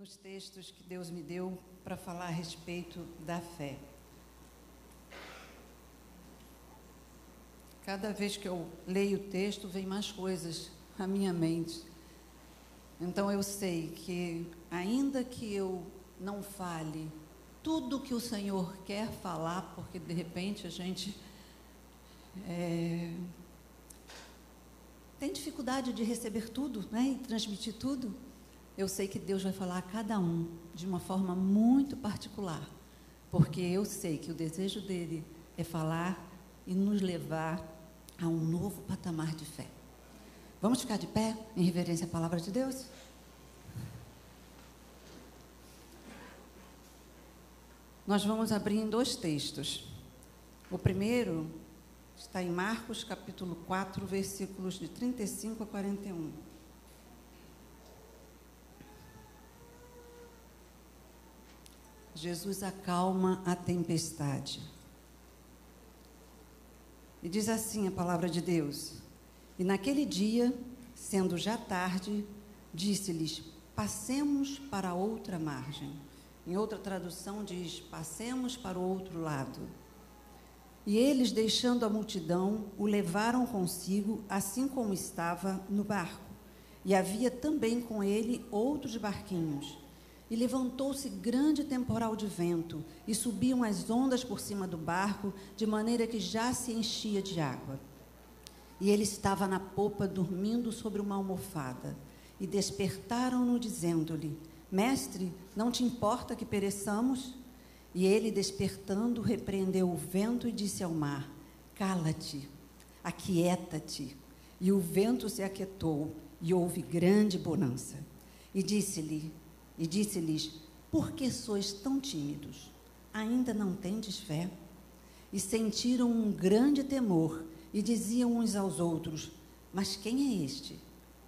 nos textos que Deus me deu para falar a respeito da fé. Cada vez que eu leio o texto, vem mais coisas à minha mente. Então eu sei que, ainda que eu não fale tudo que o Senhor quer falar, porque de repente a gente é, tem dificuldade de receber tudo né, e transmitir tudo, eu sei que Deus vai falar a cada um de uma forma muito particular, porque eu sei que o desejo dele é falar e nos levar a um novo patamar de fé. Vamos ficar de pé em reverência à palavra de Deus? Nós vamos abrir em dois textos. O primeiro está em Marcos, capítulo 4, versículos de 35 a 41. Jesus acalma a tempestade. E diz assim a palavra de Deus: E naquele dia, sendo já tarde, disse-lhes: Passemos para outra margem. Em outra tradução diz: Passemos para o outro lado. E eles, deixando a multidão, o levaram consigo, assim como estava no barco. E havia também com ele outros barquinhos. E levantou-se grande temporal de vento, e subiam as ondas por cima do barco, de maneira que já se enchia de água. E ele estava na popa, dormindo sobre uma almofada. E despertaram-no, dizendo-lhe: Mestre, não te importa que pereçamos? E ele, despertando, repreendeu o vento e disse ao mar: Cala-te, aquieta-te. E o vento se aquietou, e houve grande bonança. E disse-lhe: e disse-lhes: Por que sois tão tímidos? Ainda não tendes fé? E sentiram um grande temor e diziam uns aos outros: Mas quem é este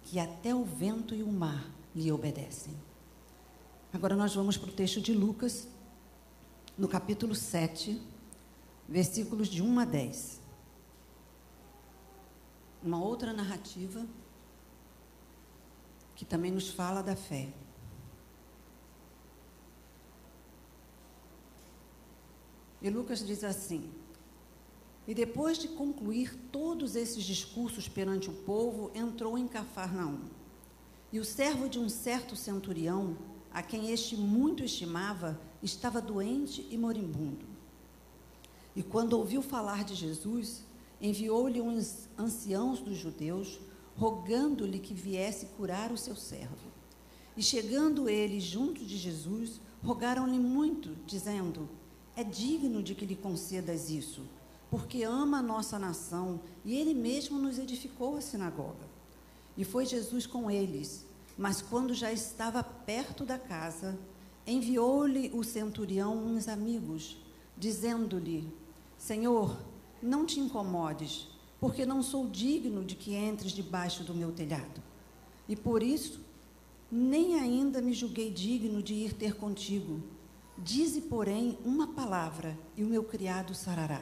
que até o vento e o mar lhe obedecem? Agora nós vamos para o texto de Lucas, no capítulo 7, versículos de 1 a 10. Uma outra narrativa que também nos fala da fé. E Lucas diz assim: E depois de concluir todos esses discursos perante o povo, entrou em Cafarnaum. E o servo de um certo centurião, a quem este muito estimava, estava doente e moribundo. E quando ouviu falar de Jesus, enviou-lhe uns anciãos dos judeus, rogando-lhe que viesse curar o seu servo. E chegando eles junto de Jesus, rogaram-lhe muito, dizendo: é digno de que lhe concedas isso, porque ama a nossa nação e ele mesmo nos edificou a sinagoga. E foi Jesus com eles, mas quando já estava perto da casa, enviou-lhe o centurião uns amigos, dizendo-lhe: Senhor, não te incomodes, porque não sou digno de que entres debaixo do meu telhado. E por isso, nem ainda me julguei digno de ir ter contigo Dize, porém, uma palavra, e o meu criado sarará.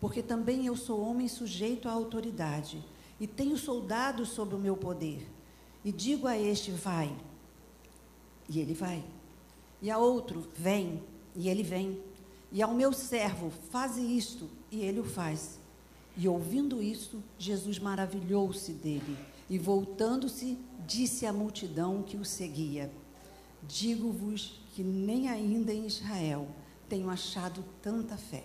Porque também eu sou homem sujeito à autoridade, e tenho soldados sob o meu poder. E digo a este, vai, e ele vai. E a outro, vem, e ele vem. E ao meu servo, faze isto, e ele o faz. E ouvindo isso, Jesus maravilhou-se dele, e voltando-se, disse à multidão que o seguia: Digo-vos que nem ainda em Israel tenho achado tanta fé.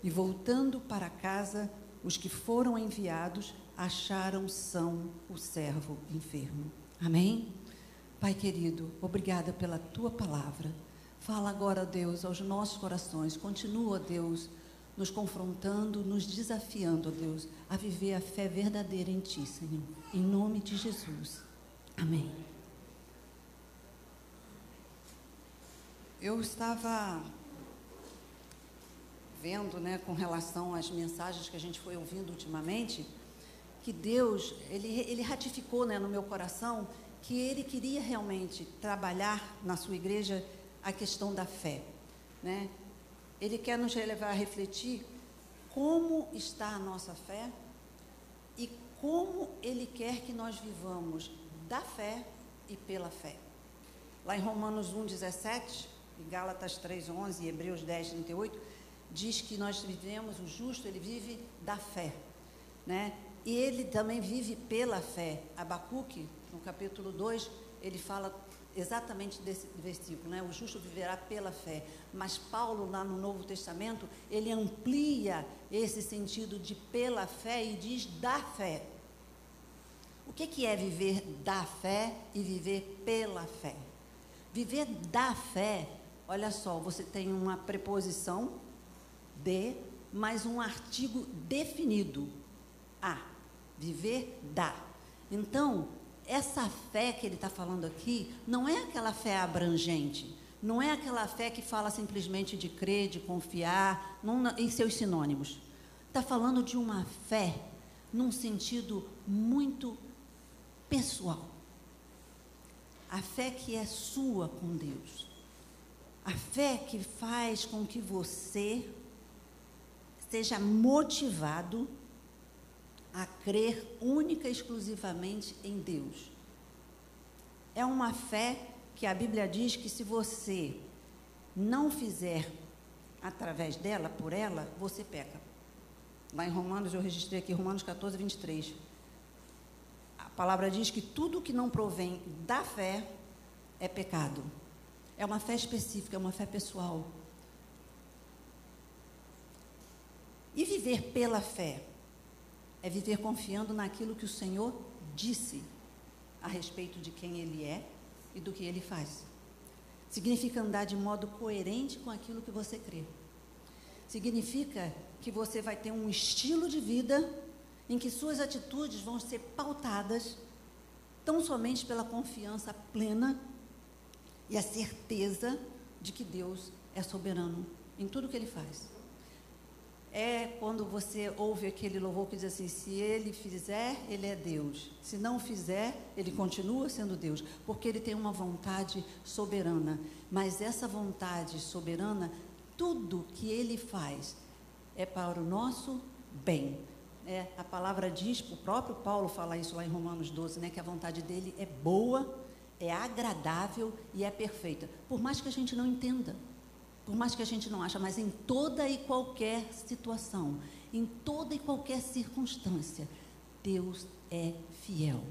E voltando para casa, os que foram enviados acharam são o servo enfermo. Amém? Pai querido, obrigada pela tua palavra. Fala agora, Deus, aos nossos corações. Continua, Deus, nos confrontando, nos desafiando, Deus, a viver a fé verdadeira em Ti, Senhor. Em nome de Jesus. Amém. Eu estava vendo, né, com relação às mensagens que a gente foi ouvindo ultimamente, que Deus, ele, ele ratificou, né, no meu coração que ele queria realmente trabalhar na sua igreja a questão da fé, né? Ele quer nos levar a refletir como está a nossa fé e como ele quer que nós vivamos da fé e pela fé. Lá em Romanos 1, 17, e Gálatas 3, 11 e Hebreus 10, 38, diz que nós vivemos, o justo, ele vive da fé. Né? E ele também vive pela fé. Abacuque, no capítulo 2, ele fala exatamente desse versículo, né? O justo viverá pela fé. Mas Paulo, lá no Novo Testamento, ele amplia esse sentido de pela fé e diz da fé. O que, que é viver da fé e viver pela fé? Viver da fé, olha só, você tem uma preposição de, mais um artigo definido. A. Viver da. Então, essa fé que ele está falando aqui não é aquela fé abrangente, não é aquela fé que fala simplesmente de crer, de confiar, em seus sinônimos. Está falando de uma fé num sentido muito pessoal. A fé que é sua com Deus. A fé que faz com que você seja motivado a crer única e exclusivamente em Deus. É uma fé que a Bíblia diz que se você não fizer através dela, por ela, você peca. Lá em Romanos, eu registrei aqui, Romanos 14, 23. A palavra diz que tudo que não provém da fé é pecado. É uma fé específica, é uma fé pessoal. E viver pela fé é viver confiando naquilo que o Senhor disse a respeito de quem Ele é e do que Ele faz. Significa andar de modo coerente com aquilo que você crê. Significa que você vai ter um estilo de vida em que suas atitudes vão ser pautadas tão somente pela confiança plena e a certeza de que Deus é soberano em tudo que Ele faz é quando você ouve aquele louvor que diz assim: se ele fizer, ele é Deus. Se não fizer, ele continua sendo Deus, porque ele tem uma vontade soberana. Mas essa vontade soberana, tudo que ele faz é para o nosso bem. É, a palavra diz, o próprio Paulo fala isso lá em Romanos 12, né, que a vontade dele é boa, é agradável e é perfeita. Por mais que a gente não entenda. Por mais que a gente não ache, mas em toda e qualquer situação, em toda e qualquer circunstância, Deus é fiel.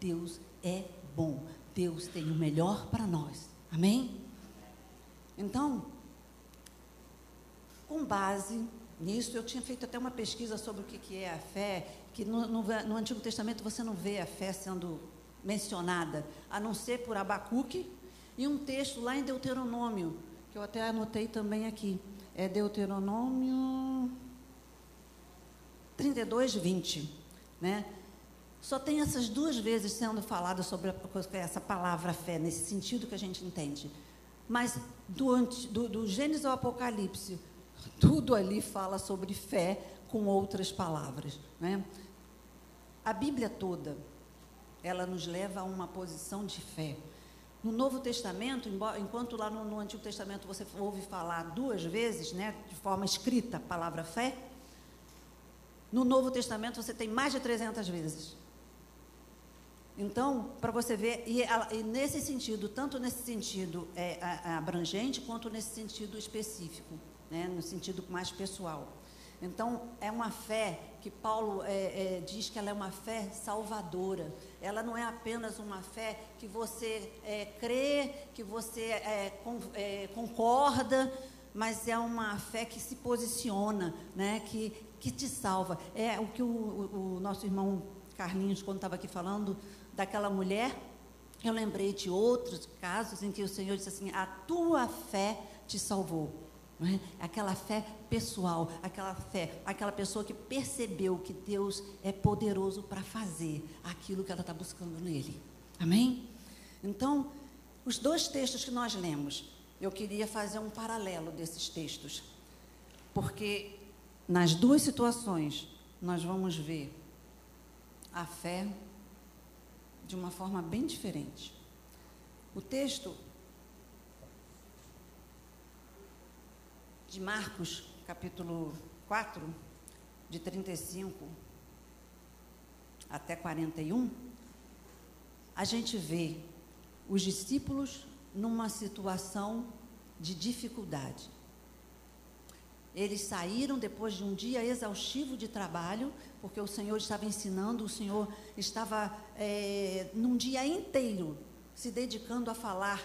Deus é bom. Deus tem o melhor para nós. Amém? Então, com base nisso, eu tinha feito até uma pesquisa sobre o que, é a fé, que no, no, no, Antigo Testamento você não vê a fé sendo mencionada, a não ser por Abacuque e um texto lá em Deuteronômio, que eu até anotei também aqui. É Deuteronômio 32, 20. Né? Só tem essas duas vezes sendo falado sobre essa palavra fé, nesse sentido que a gente entende. Mas do, do, do Gênesis ao Apocalipse, tudo ali fala sobre fé com outras palavras. Né? A Bíblia toda, ela nos leva a uma posição de fé. No Novo Testamento, enquanto lá no, Antigo Testamento você ouve falar duas vezes, né, de forma escrita, a palavra fé, no Novo Testamento você tem mais de 300 vezes. Então, para você ver, e, e, nesse sentido, tanto nesse sentido é, abrangente, quanto nesse sentido específico, né, no sentido mais pessoal. Então, é uma fé que Paulo é, é, diz que ela é uma fé salvadora. Ela não é apenas uma fé que você é, crê, que você é, com, é, concorda, mas é uma fé que se posiciona, né, que, que te salva. É o que o, o, o nosso irmão Carlinhos, quando estava aqui falando daquela mulher, eu lembrei de outros casos em que o Senhor disse assim: a tua fé te salvou. É? Aquela fé pessoal, aquela fé, aquela pessoa que percebeu que Deus é poderoso para fazer aquilo que ela está buscando nele. Amém? Então, os dois textos que nós lemos, eu queria fazer um paralelo desses textos, porque nas duas situações nós vamos ver a fé de uma forma bem diferente. O texto de Marcos, capítulo 4, de 35 até 41, a gente vê os discípulos numa situação de dificuldade. Eles saíram depois de um dia exaustivo de trabalho, porque o Senhor estava ensinando, o Senhor estava é, num dia inteiro se dedicando a falar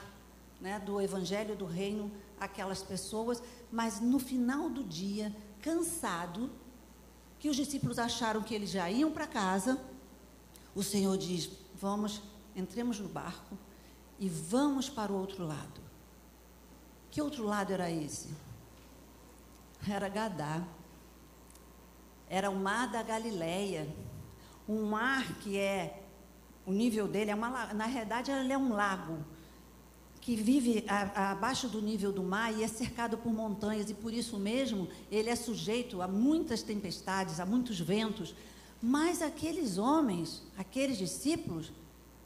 né, do Evangelho do Reino àquelas pessoas, mas no final do dia, cansado, que os discípulos acharam que eles já iam para casa, o Senhor diz: Vamos, entremos no barco e vamos para o outro lado. Que outro lado era esse? era Gadá. Era o mar da Galileia. Um mar que é, o nível dele é uma, na realidade ele é um lago que vive abaixo do nível do mar e é cercado por montanhas e por isso mesmo ele é sujeito a muitas tempestades, a muitos ventos. Mas aqueles homens, aqueles discípulos,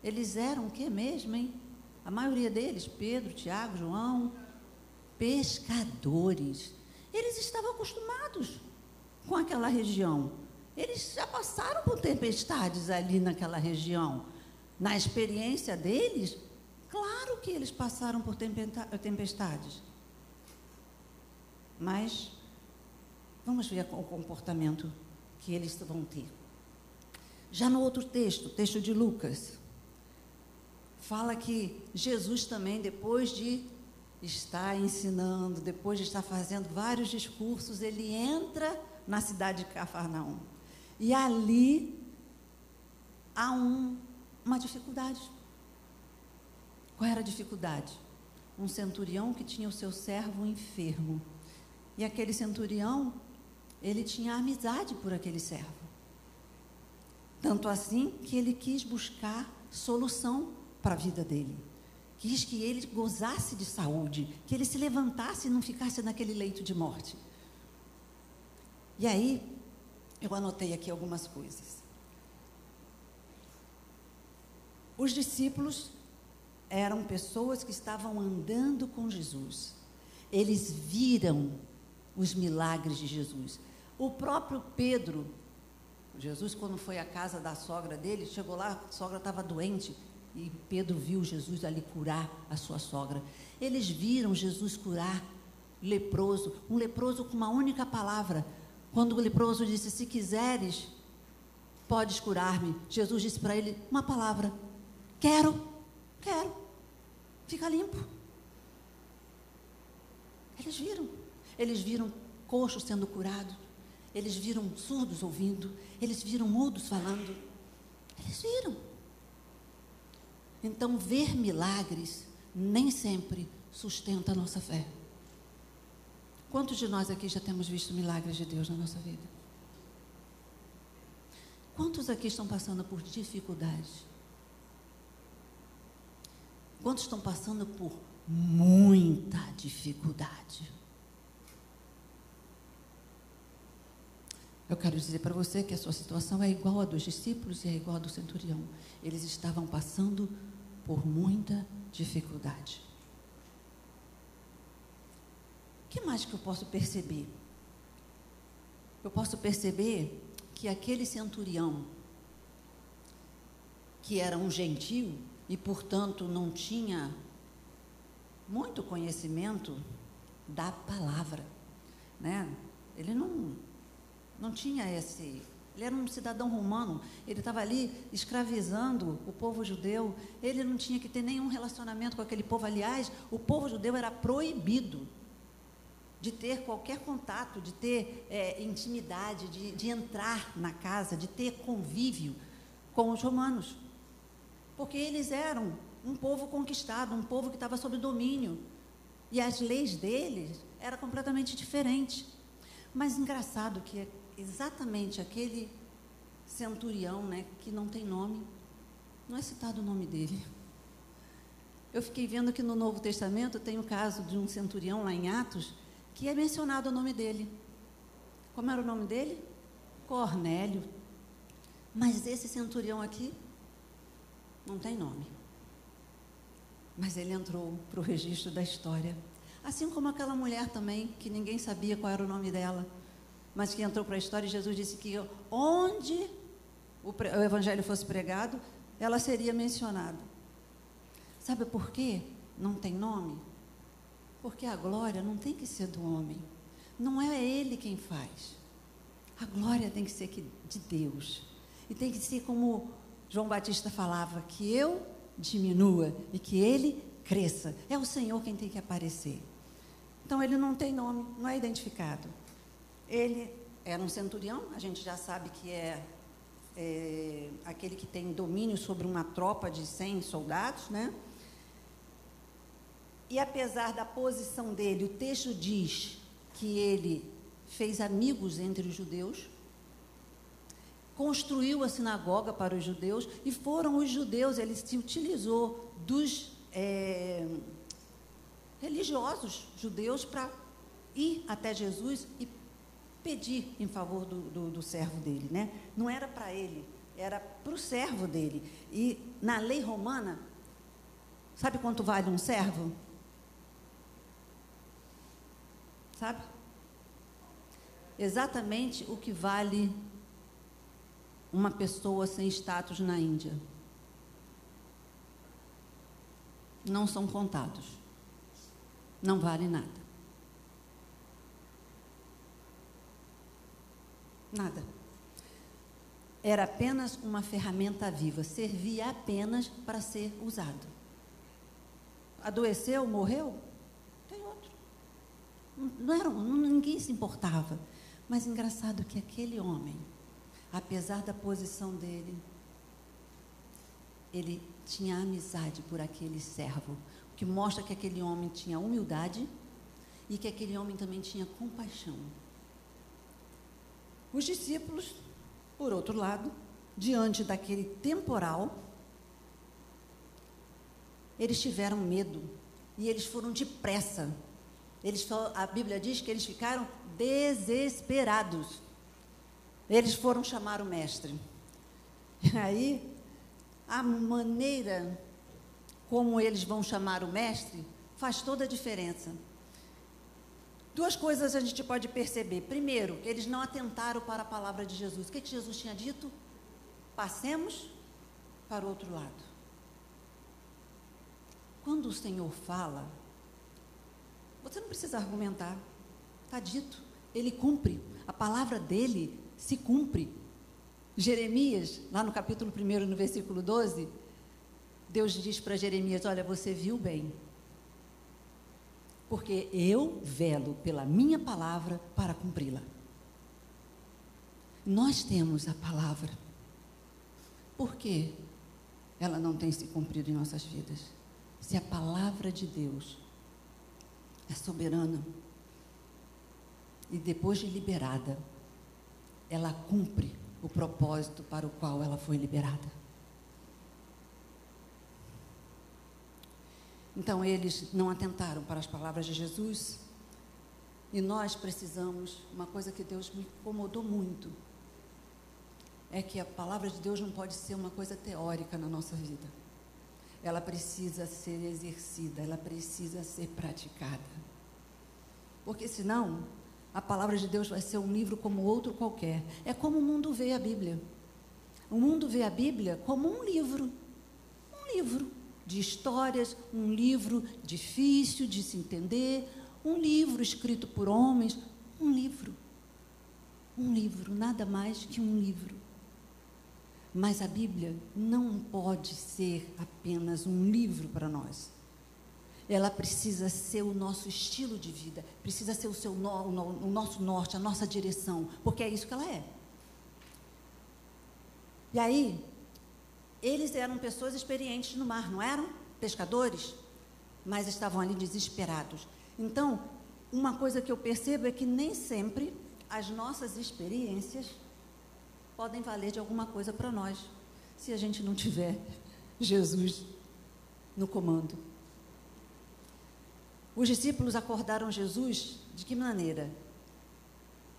eles eram o que mesmo, hein? A maioria deles, Pedro, Tiago, João, pescadores. Eles estavam acostumados com aquela região. Eles já passaram por tempestades ali naquela região. Na experiência deles, claro que eles passaram por tempestades. Mas vamos ver o comportamento que eles vão ter. Já no outro texto, texto de Lucas, fala que Jesus também, depois de está ensinando, depois de estar fazendo vários discursos, ele entra na cidade de Cafarnaum. E ali há um, uma dificuldade. Qual era a dificuldade? Um centurião que tinha o seu servo enfermo. E aquele centurião, ele tinha amizade por aquele servo. Tanto assim que ele quis buscar solução para a vida dele quis que ele gozasse de saúde, que ele se levantasse e não ficasse naquele leito de morte. E aí, eu anotei aqui algumas coisas. Os discípulos eram pessoas que estavam andando com Jesus. Eles viram os milagres de Jesus. O próprio Pedro, Jesus, quando foi à casa da sogra dele, chegou lá, a sogra estava doente, e Pedro viu Jesus ali curar a sua sogra. Eles viram Jesus curar leproso, um leproso com uma única palavra. Quando o leproso disse: Se quiseres, podes curar-me. Jesus disse para ele uma palavra: Quero, quero. Fica limpo. Eles viram. Eles viram coxos sendo curados. Eles viram surdos ouvindo. Eles viram mudos falando. Eles viram. Então, ver milagres nem sempre sustenta a nossa fé. Quantos de nós aqui já temos visto milagres de Deus na nossa vida? Quantos aqui estão passando por dificuldades? Quantos estão passando por muita dificuldade? Eu quero dizer para você que a sua situação é igual à dos discípulos e é igual à do centurião. Eles estavam passando por muita dificuldade. O que mais que eu posso perceber? Eu posso perceber que aquele centurião, que era um gentil e, portanto, não tinha muito conhecimento da palavra, né? Ele não, não tinha esse ele era um cidadão romano, ele estava ali escravizando o povo judeu, ele não tinha que ter nenhum relacionamento com aquele povo. Aliás, o povo judeu era proibido de ter qualquer contato, de ter é, intimidade, de, de entrar na casa, de ter convívio com os romanos. Porque eles eram um povo conquistado, um povo que estava sob domínio. E as leis deles eram completamente diferentes. Mas engraçado que exatamente aquele centurião, né, que não tem nome, não é citado o nome dele. Eu fiquei vendo que no Novo Testamento tem o caso de um centurião lá em Atos, que é mencionado o nome dele. Como era o nome dele? Cornélio. Mas esse centurião aqui não tem nome. Mas ele entrou para o registro da história. Assim como aquela mulher também, que ninguém sabia qual era o nome dela mas que entrou para a história, e Jesus disse que onde o, o evangelho fosse pregado, ela seria mencionada. Sabe por quê? não tem nome? Porque a glória não tem que ser do homem. Não é ele quem faz. A glória tem que ser de Deus. E tem que ser como João Batista falava, que eu diminua e que ele cresça. É o Senhor quem tem que aparecer. Então ele não tem nome, não é identificado. Ele era um centurião, a gente já sabe que é, é aquele que tem domínio sobre uma tropa de 100 soldados, né? E apesar da posição dele, o texto diz que ele fez amigos entre os judeus, construiu a sinagoga para os judeus, e foram os judeus, ele se utilizou dos é, religiosos judeus para ir até Jesus e pedir em favor do, do, do servo dele. Né? Não era para ele, era para o servo dele. E na lei romana, sabe quanto vale um servo? Sabe? Exatamente o que vale uma pessoa sem status na Índia. Não são contados. Não vale nada. Nada. Era apenas uma ferramenta viva, servia apenas para ser usado. Adoeceu, morreu? Tem outro. Não era, ninguém se importava. Mas engraçado que aquele homem, apesar da posição dele, ele tinha amizade por aquele servo, o que mostra que aquele homem tinha humildade e que aquele homem também tinha compaixão. Os discípulos, por outro lado, diante daquele temporal, eles tiveram medo e eles foram depressa. Eles, a Bíblia diz que eles ficaram desesperados. Eles foram chamar o mestre. E aí, a maneira como eles vão chamar o mestre faz toda a diferença. Duas coisas a gente pode perceber. Primeiro, eles não atentaram para a palavra de Jesus. O que, que Jesus tinha dito? Passemos para o outro lado. Quando o Senhor fala, você não precisa argumentar. Está dito. Ele cumpre. A palavra dele se cumpre. Jeremias, lá no capítulo 1, no versículo 12, Deus diz para Jeremias: Olha, você viu bem porque eu velo pela minha palavra para cumpri-la. Nós temos a palavra. Por que ela não tem se cumprido em nossas vidas? Se a palavra de Deus é soberana e depois de liberada, ela cumpre o propósito para o qual ela foi liberada. Então eles não atentaram para as palavras de Jesus. E nós precisamos, uma coisa que Deus me incomodou muito, é que a palavra de Deus não pode ser uma coisa teórica na nossa vida. Ela precisa ser exercida, ela precisa ser praticada. Porque senão, a palavra de Deus vai ser um livro como outro qualquer. É como o mundo vê a Bíblia. O mundo vê a Bíblia como um livro. Um livro de histórias, um livro difícil de se entender, um livro escrito por homens, um livro. Um livro, nada mais que um livro. Mas a Bíblia não pode ser apenas um livro para nós. Ela precisa ser o nosso estilo de vida, precisa ser o, seu no, o nosso norte, a nossa direção, porque é isso que ela é. E aí, eles eram pessoas experientes no mar, não eram? Pescadores, mas estavam ali desesperados. Então, uma coisa que eu percebo é que nem sempre as nossas experiências podem valer de alguma coisa para nós, se a gente não tiver Jesus no comando. Os discípulos acordaram Jesus de que maneira?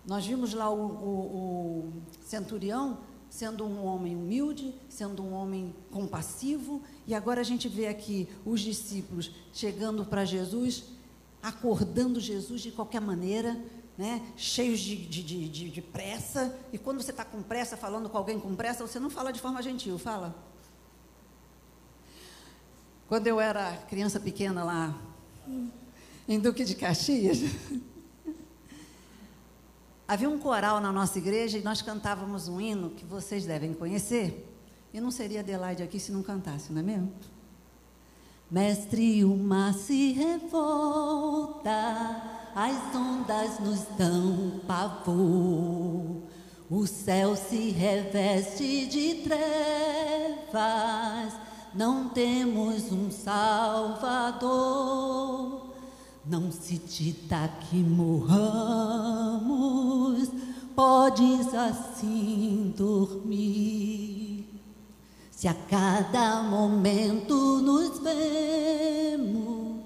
Nós vimos lá o, o, o centurião sendo um homem humilde, sendo um homem compassivo, e agora a gente vê aqui os discípulos chegando para Jesus, acordando Jesus de qualquer maneira, né, cheios de, de, de, de pressa, e quando você está com pressa, falando com alguém com pressa, você não fala de forma gentil, fala. Quando eu era criança pequena lá em Duque de Caxias, havia um coral na nossa igreja e nós cantávamos um hino que vocês devem conhecer. E não seria Adelaide aqui se não cantasse, não é mesmo? Mestre, o mar se revolta, as ondas nos dão pavor. O céu se reveste de trevas, não temos um Salvador. Não se dita que morramos, podes assim dormir. Se a cada momento nos vemos,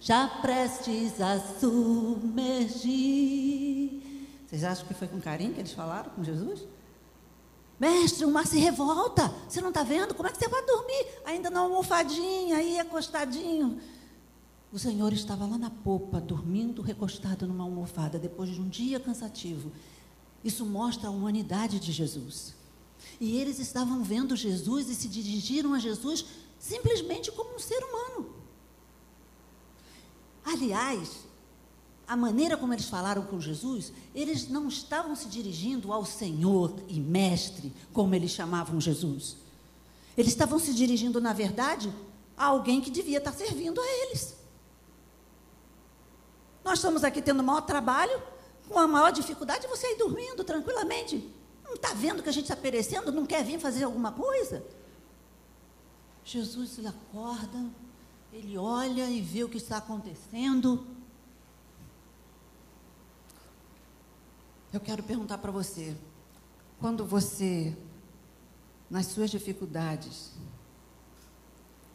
já prestes a submergir. Vocês acham que foi com carinho que eles falaram com Jesus? Mestre, o mar se revolta. Você não está vendo? Como é que você vai dormir? Ainda na almofadinha, aí acostadinho. O Senhor estava lá na popa, dormindo, recostado numa almofada, depois de um dia cansativo. Isso mostra a humanidade de Jesus. E eles estavam vendo Jesus e se dirigiram a Jesus simplesmente como um ser humano. Aliás, a maneira como eles falaram com Jesus, eles não estavam se dirigindo ao Senhor e Mestre, como eles chamavam Jesus. Eles estavam se dirigindo, na verdade, a alguém que devia estar servindo a eles. Nós estamos aqui tendo o maior trabalho, com a maior dificuldade, você aí dormindo tranquilamente. Não está vendo que a gente está perecendo? Não quer vir fazer alguma coisa? Jesus acorda, ele olha e vê o que está acontecendo. Eu quero perguntar para você: quando você, nas suas dificuldades,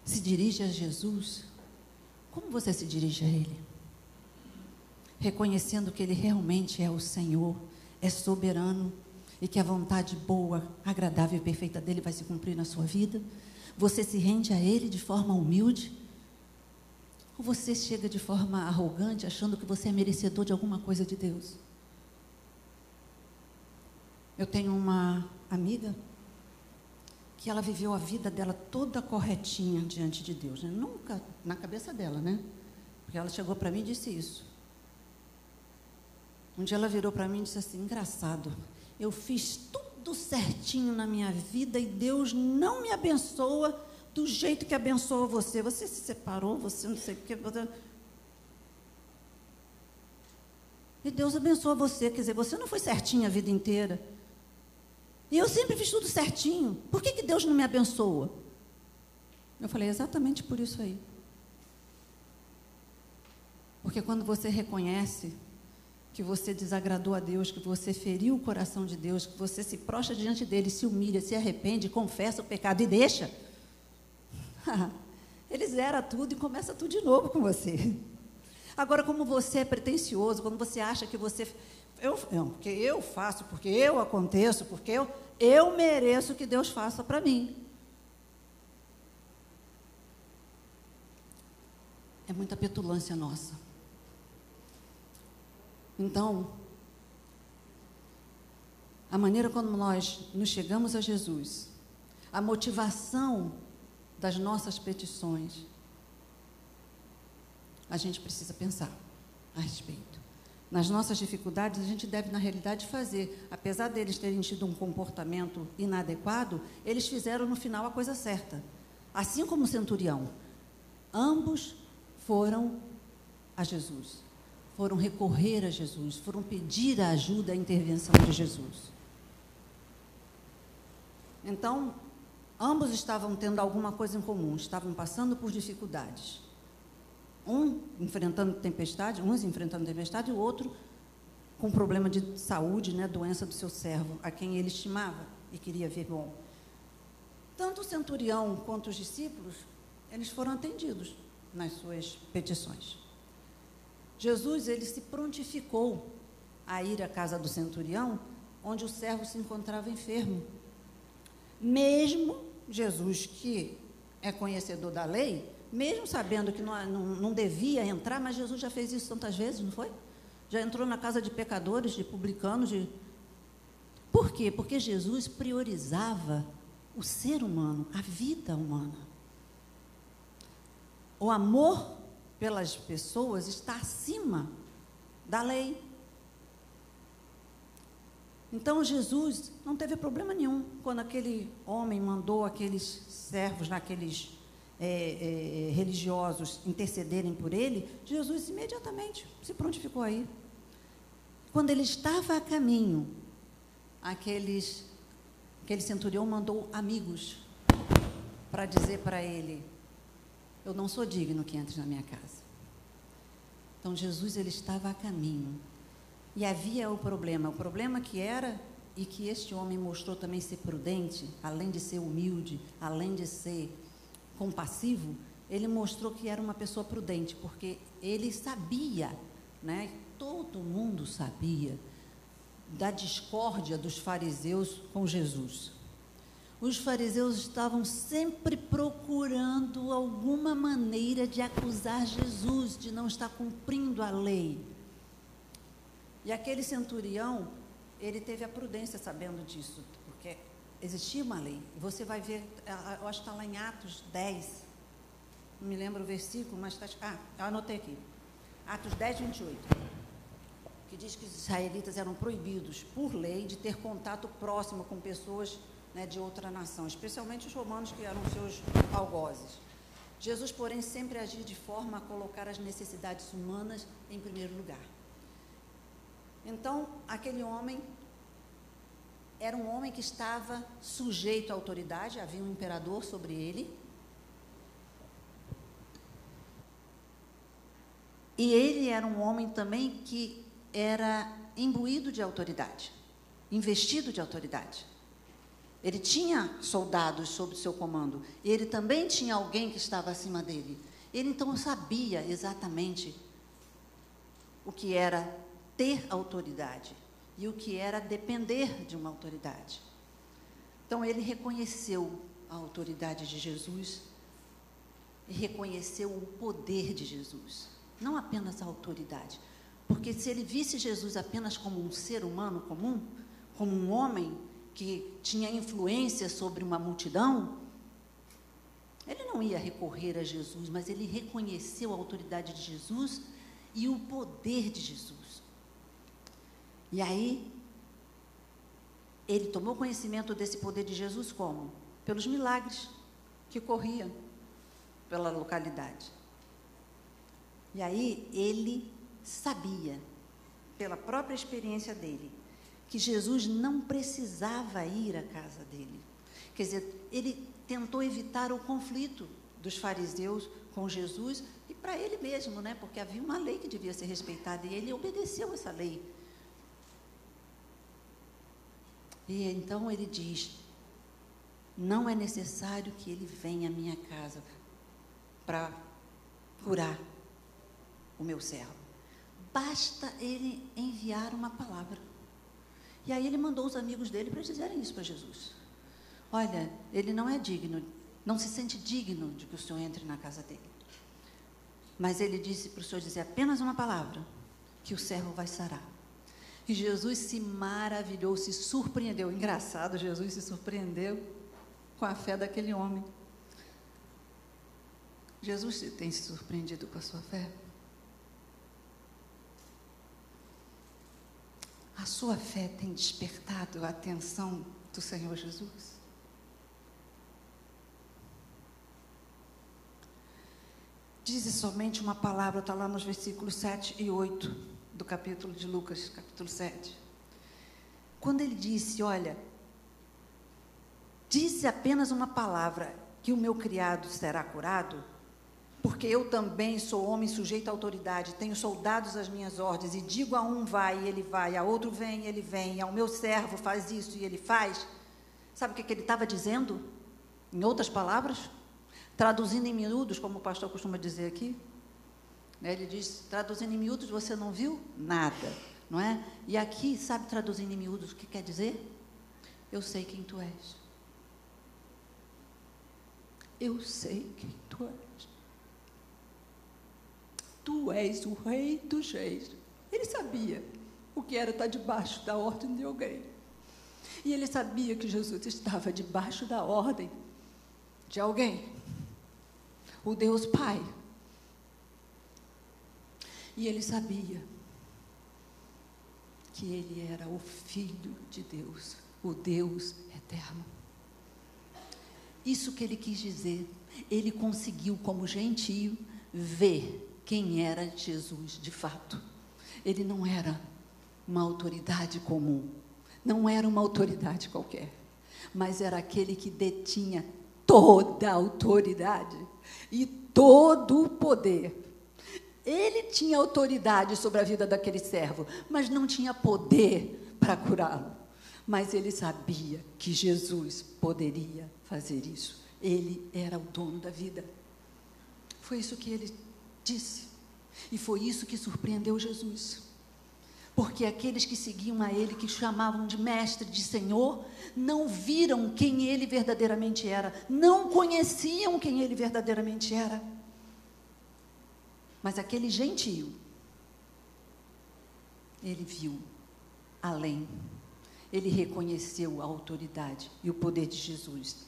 se dirige a Jesus, como você se dirige a Ele? Reconhecendo que Ele realmente é o Senhor, é soberano e que a vontade boa, agradável e perfeita dele vai se cumprir na sua vida? Você se rende a Ele de forma humilde? Ou você chega de forma arrogante, achando que você é merecedor de alguma coisa de Deus? Eu tenho uma amiga que ela viveu a vida dela toda corretinha diante de Deus. Né? Nunca na cabeça dela, né? Porque ela chegou para mim e disse isso. Um dia ela virou para mim e disse assim: engraçado, eu fiz tudo certinho na minha vida e Deus não me abençoa do jeito que abençoa você. Você se separou, você não sei o que. Você... E Deus abençoa você, quer dizer, você não foi certinho a vida inteira. E eu sempre fiz tudo certinho. Por que, que Deus não me abençoa? Eu falei, exatamente por isso aí. Porque quando você reconhece que você desagradou a Deus, que você feriu o coração de Deus, que você se prostra diante dele, se humilha, se arrepende, confessa o pecado e deixa. Ele zera tudo e começa tudo de novo com você. Agora, como você é pretencioso, quando você acha que você. Eu, não, porque eu faço, porque eu aconteço, porque eu, eu mereço que Deus faça para mim. É muita petulância nossa. Então, a maneira como nós nos chegamos a Jesus, a motivação das nossas petições, a gente precisa pensar a respeito. Nas nossas dificuldades, a gente deve, na realidade, fazer. Apesar deles terem tido um comportamento inadequado, eles fizeram no final a coisa certa. Assim como o centurião. Ambos foram a Jesus foram recorrer a Jesus, foram pedir a ajuda, a intervenção de Jesus. Então, ambos estavam tendo alguma coisa em comum, estavam passando por dificuldades. Um enfrentando tempestade, uns enfrentando tempestade, e o outro com problema de saúde, né, doença do seu servo, a quem ele estimava e queria ver bom. Tanto o centurião quanto os discípulos, eles foram atendidos nas suas petições. Jesus ele se prontificou a ir à casa do centurião, onde o servo se encontrava enfermo. Mesmo Jesus, que é conhecedor da lei, mesmo sabendo que não, não, não, devia entrar, mas Jesus já fez isso tantas vezes, não foi? Já entrou na casa de pecadores, de publicanos, de. Por quê? Porque Jesus priorizava o ser humano, a vida humana. o amor pelas pessoas está acima da lei. Então Jesus não teve problema nenhum quando aquele homem mandou aqueles servos, naqueles é, é, religiosos intercederem por ele. Jesus imediatamente se prontificou aí. Quando ele estava a caminho, aqueles, aquele centurião mandou amigos para dizer para ele: Eu não sou digno que entre na minha casa. Então Jesus ele estava a caminho. E havia o problema, o problema que era e que este homem mostrou também ser prudente, além de ser humilde, além de ser compassivo, ele mostrou que era uma pessoa prudente, porque ele sabia, né? Todo mundo sabia da discórdia dos fariseus com Jesus. Os fariseus estavam sempre procurando alguma maneira de acusar Jesus de não estar cumprindo a lei. E aquele centurião, ele teve a prudência sabendo disso, porque existia uma lei. Você vai ver, eu acho que está lá em Atos 10, não me lembro o versículo, mas está. Ah, eu anotei aqui. Atos 10, 28. Que diz que os israelitas eram proibidos, por lei, de ter contato próximo com pessoas né, de outra nação, especialmente os romanos que eram seus algozes. Jesus, porém, sempre agia de forma a colocar as necessidades humanas em primeiro lugar. Então, aquele homem era um homem que estava sujeito à autoridade, havia um imperador sobre ele. E ele era um homem também que era imbuído de autoridade, investido de autoridade. Ele tinha soldados sob seu comando. Ele também tinha alguém que estava acima dele. Ele então sabia exatamente o que era ter autoridade e o que era depender de uma autoridade. Então ele reconheceu a autoridade de Jesus e reconheceu o poder de Jesus, não apenas a autoridade. Porque se ele visse Jesus apenas como um ser humano comum, como um homem que tinha influência sobre uma multidão, ele não ia recorrer a Jesus, mas ele reconheceu a autoridade de Jesus e o poder de Jesus. E aí, ele tomou conhecimento desse poder de Jesus como? Pelos milagres que corriam pela localidade. E aí, ele sabia, pela própria experiência dele, que Jesus não precisava ir à casa dele. Quer dizer, ele tentou evitar o conflito dos fariseus com Jesus e para ele mesmo, né? Porque havia uma lei que devia ser respeitada e ele obedeceu essa lei. E então ele diz: Não é necessário que ele venha à minha casa para curar o meu servo. Basta ele enviar uma palavra. E aí ele mandou os amigos dele para dizerem isso para Jesus. Olha, ele não é digno, não se sente digno de que o Senhor entre na casa dele. Mas ele disse para o Senhor dizer apenas uma palavra, que o servo vai sarar. E Jesus se maravilhou, se surpreendeu. Engraçado, Jesus se surpreendeu com a fé daquele homem. Jesus tem se surpreendido com a sua fé? A sua fé tem despertado a atenção do Senhor Jesus? Dize somente uma palavra, está lá nos versículos 7 e 8 do capítulo de Lucas, capítulo 7. Quando ele disse: Olha, disse apenas uma palavra, que o meu criado será curado, porque eu também sou homem sujeito à autoridade, tenho soldados às minhas ordens, e digo a um vai e ele vai, a outro vem e ele vem, ao meu servo faz isso e ele faz. Sabe o que, que ele estava dizendo? Em outras palavras, traduzindo em miúdos, como o pastor costuma dizer aqui, né? Ele diz, traduzindo em miúdos, você não viu nada, não é? E aqui, sabe traduzindo em miúdos o que quer dizer? Eu sei quem tu és. Eu sei quem tu és. Tu és o rei dos reis. Ele sabia o que era estar debaixo da ordem de alguém. E ele sabia que Jesus estava debaixo da ordem de alguém. O Deus Pai E ele sabia que ele era o Filho de Deus, o Deus eterno. Isso que ele quis dizer, ele conseguiu, como gentio, ver quem era Jesus de fato. Ele não era uma autoridade comum, não era uma autoridade qualquer, mas era aquele que detinha toda a autoridade e todo o poder. Ele tinha autoridade sobre a vida daquele servo, mas não tinha poder para curá-lo. Mas ele sabia que Jesus poderia fazer isso. Ele era o dono da vida. Foi isso que ele disse. E foi isso que surpreendeu Jesus. Porque aqueles que seguiam a ele, que chamavam de mestre, de senhor, não viram quem ele verdadeiramente era, não conheciam quem ele verdadeiramente era. Mas aquele gentio, ele viu além, ele reconheceu a autoridade e o poder de Jesus.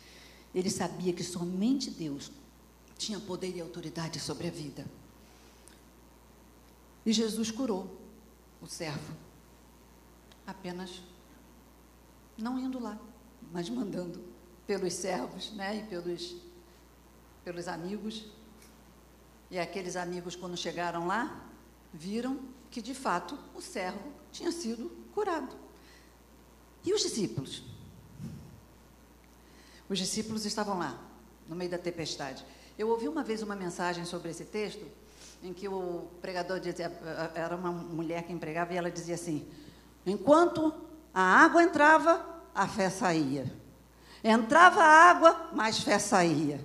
Ele sabia que somente Deus tinha poder e autoridade sobre a vida. E Jesus curou o servo, apenas não indo lá, mas mandando pelos servos, né, e pelos pelos amigos. E aqueles amigos quando chegaram lá, viram que de fato o servo tinha sido curado. E os discípulos? Os discípulos estavam lá, no meio da tempestade. Eu ouvi uma vez uma mensagem sobre esse texto em que o pregador dizia, era uma mulher que empregava e ela dizia assim: enquanto a água entrava, a fé saía. Entrava a água, mais fé saía.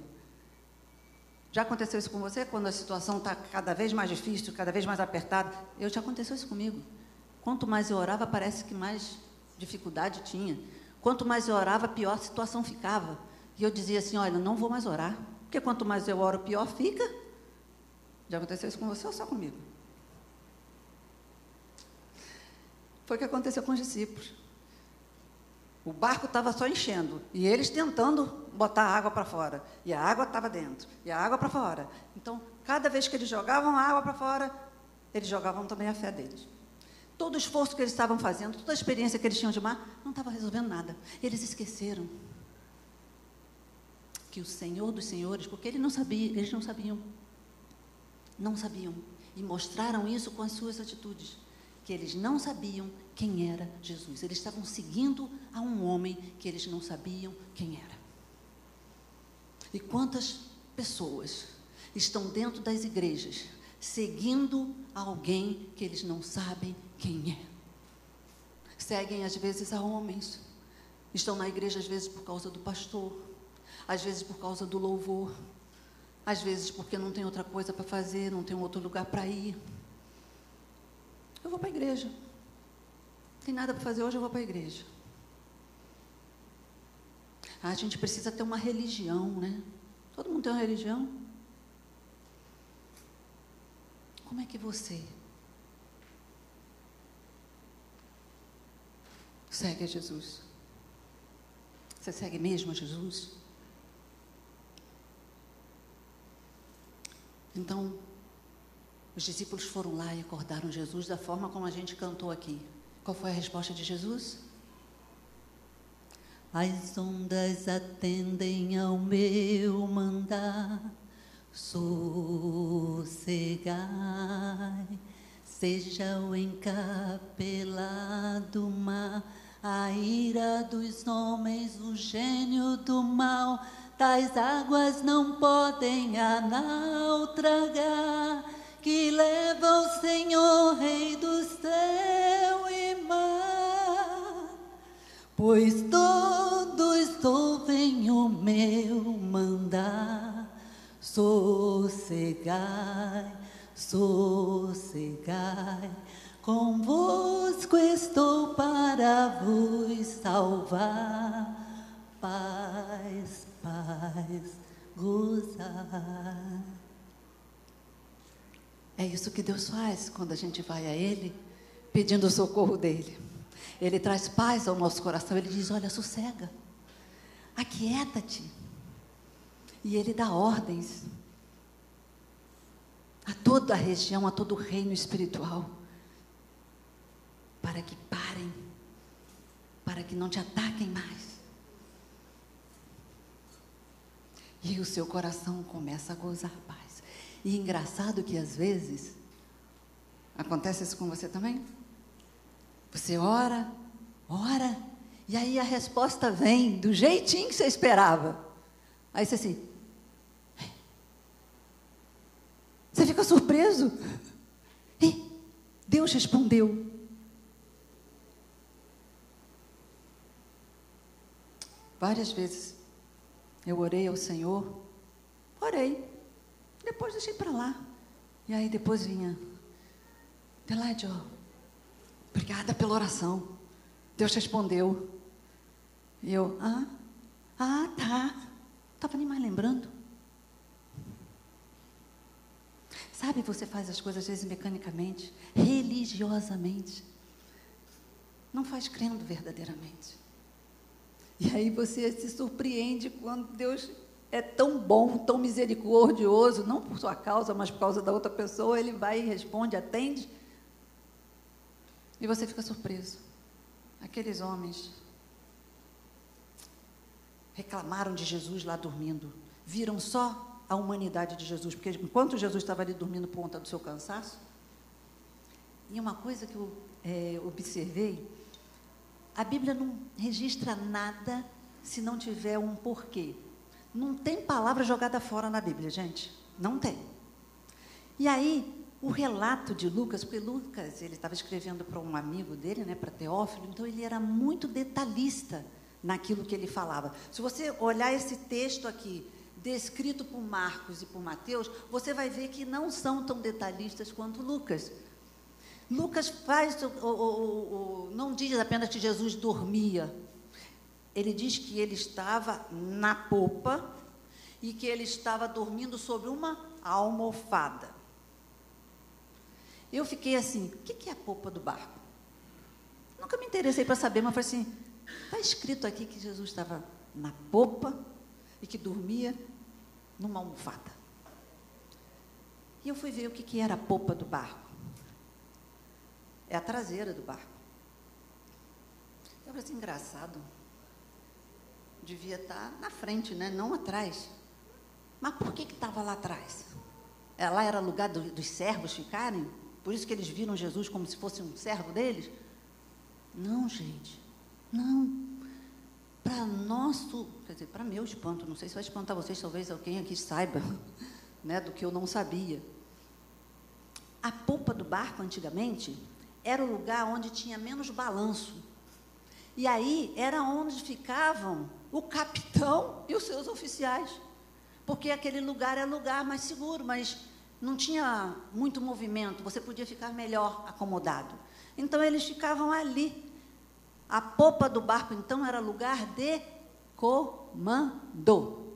Já aconteceu isso com você? Quando a situação está cada vez mais difícil, cada vez mais apertada? Eu já aconteceu isso comigo. Quanto mais eu orava, parece que mais dificuldade tinha. Quanto mais eu orava, pior a situação ficava. E eu dizia assim: olha, não vou mais orar. Porque quanto mais eu oro, pior fica. Já aconteceu isso com você ou só comigo? Foi o que aconteceu com os discípulos. O barco estava só enchendo e eles tentando botar a água para fora. E a água estava dentro, e a água para fora. Então, cada vez que eles jogavam a água para fora, eles jogavam também a fé deles. Todo o esforço que eles estavam fazendo, toda a experiência que eles tinham de mar, não estava resolvendo nada. Eles esqueceram que o Senhor dos Senhores, porque eles não sabiam, eles não sabiam não sabiam. E mostraram isso com as suas atitudes. Que eles não sabiam quem era Jesus. Eles estavam seguindo a um homem que eles não sabiam quem era. E quantas pessoas estão dentro das igrejas seguindo alguém que eles não sabem quem é? Seguem às vezes a homens. Estão na igreja às vezes por causa do pastor, às vezes por causa do louvor, às vezes porque não tem outra coisa para fazer, não tem outro lugar para ir. Eu vou para a igreja. Não tem nada para fazer hoje, eu vou para a igreja. Ah, a gente precisa ter uma religião, né? Todo mundo tem uma religião. Como é que você segue a Jesus? Você segue mesmo a Jesus? Então, os discípulos foram lá e acordaram Jesus da forma como a gente cantou aqui. Qual foi a resposta de Jesus? As ondas atendem ao meu mandar, sossegai, seja o encapelado mar, a ira dos homens, o gênio do mal tais águas não podem a naufragar, que leva o Senhor, Rei do céu e mar. Pois todos ouvem o meu mandar, sossegai, sossegai, convosco estou para vos salvar. Paz, paz, gozar. É isso que Deus faz quando a gente vai a Ele pedindo o socorro dEle. Ele traz paz ao nosso coração, Ele diz: Olha, sossega, aquieta-te. E Ele dá ordens. a toda a região, a todo o reino espiritual, para que parem, para que não te ataquem mais. E o seu coração começa a gozar paz. E engraçado que às vezes, acontece isso com você também? Você ora, ora, e aí a resposta vem do jeitinho que você esperava. Aí você assim. Você fica surpreso. E Deus respondeu. Várias vezes eu orei ao Senhor, orei, depois deixei para lá. E aí depois vinha, ó, obrigada pela oração. Deus respondeu. E eu, ah, ah, tá. Estava nem mais lembrando. Sabe, você faz as coisas às vezes mecanicamente, religiosamente. Não faz crendo verdadeiramente. E aí você se surpreende quando Deus é tão bom, tão misericordioso, não por sua causa, mas por causa da outra pessoa, ele vai e responde, atende. E você fica surpreso. Aqueles homens reclamaram de Jesus lá dormindo. Viram só a humanidade de Jesus, porque enquanto Jesus estava ali dormindo por conta do seu cansaço, e uma coisa que eu é, observei, a Bíblia não registra nada se não tiver um porquê. Não tem palavra jogada fora na Bíblia, gente. Não tem. E aí, o relato de Lucas, porque Lucas, ele estava escrevendo para um amigo dele, né, para Teófilo, então ele era muito detalhista naquilo que ele falava. Se você olhar esse texto aqui, descrito por Marcos e por Mateus, você vai ver que não são tão detalhistas quanto Lucas. Lucas faz, o, o, o, não diz apenas que Jesus dormia, ele diz que ele estava na popa e que ele estava dormindo sobre uma almofada. Eu fiquei assim: o que é a popa do barco? Nunca me interessei para saber, mas falei assim: Está escrito aqui que Jesus estava na popa e que dormia numa almofada. E eu fui ver o que, que era a popa do barco. É a traseira do barco. Eu falei assim, engraçado. Devia estar na frente, né? não atrás. Mas por que estava lá atrás? É, lá era lugar do, dos servos ficarem? Por isso que eles viram Jesus como se fosse um servo deles? Não, gente. Não. Para nosso, quer dizer, para meu espanto, não sei se vai espantar vocês, talvez alguém aqui saiba, né, do que eu não sabia. A polpa do barco, antigamente, era o lugar onde tinha menos balanço. E aí era onde ficavam o capitão e os seus oficiais. Porque aquele lugar é lugar mais seguro, mas não tinha muito movimento, você podia ficar melhor acomodado. Então eles ficavam ali. A popa do barco, então, era lugar de comando.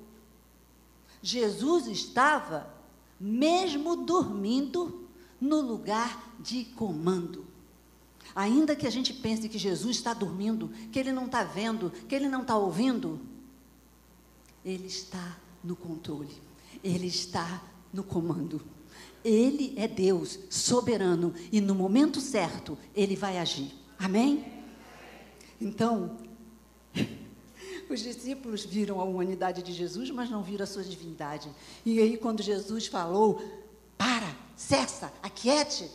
Jesus estava, mesmo dormindo, no lugar de comando. Ainda que a gente pense que Jesus está dormindo, que ele não está vendo, que ele não está ouvindo, ele está no controle, ele está no comando. Ele é Deus soberano e no momento certo ele vai agir. Amém? Então, os discípulos viram a humanidade de Jesus, mas não viram a sua divindade. E aí, quando Jesus falou, para, cessa, aquiete,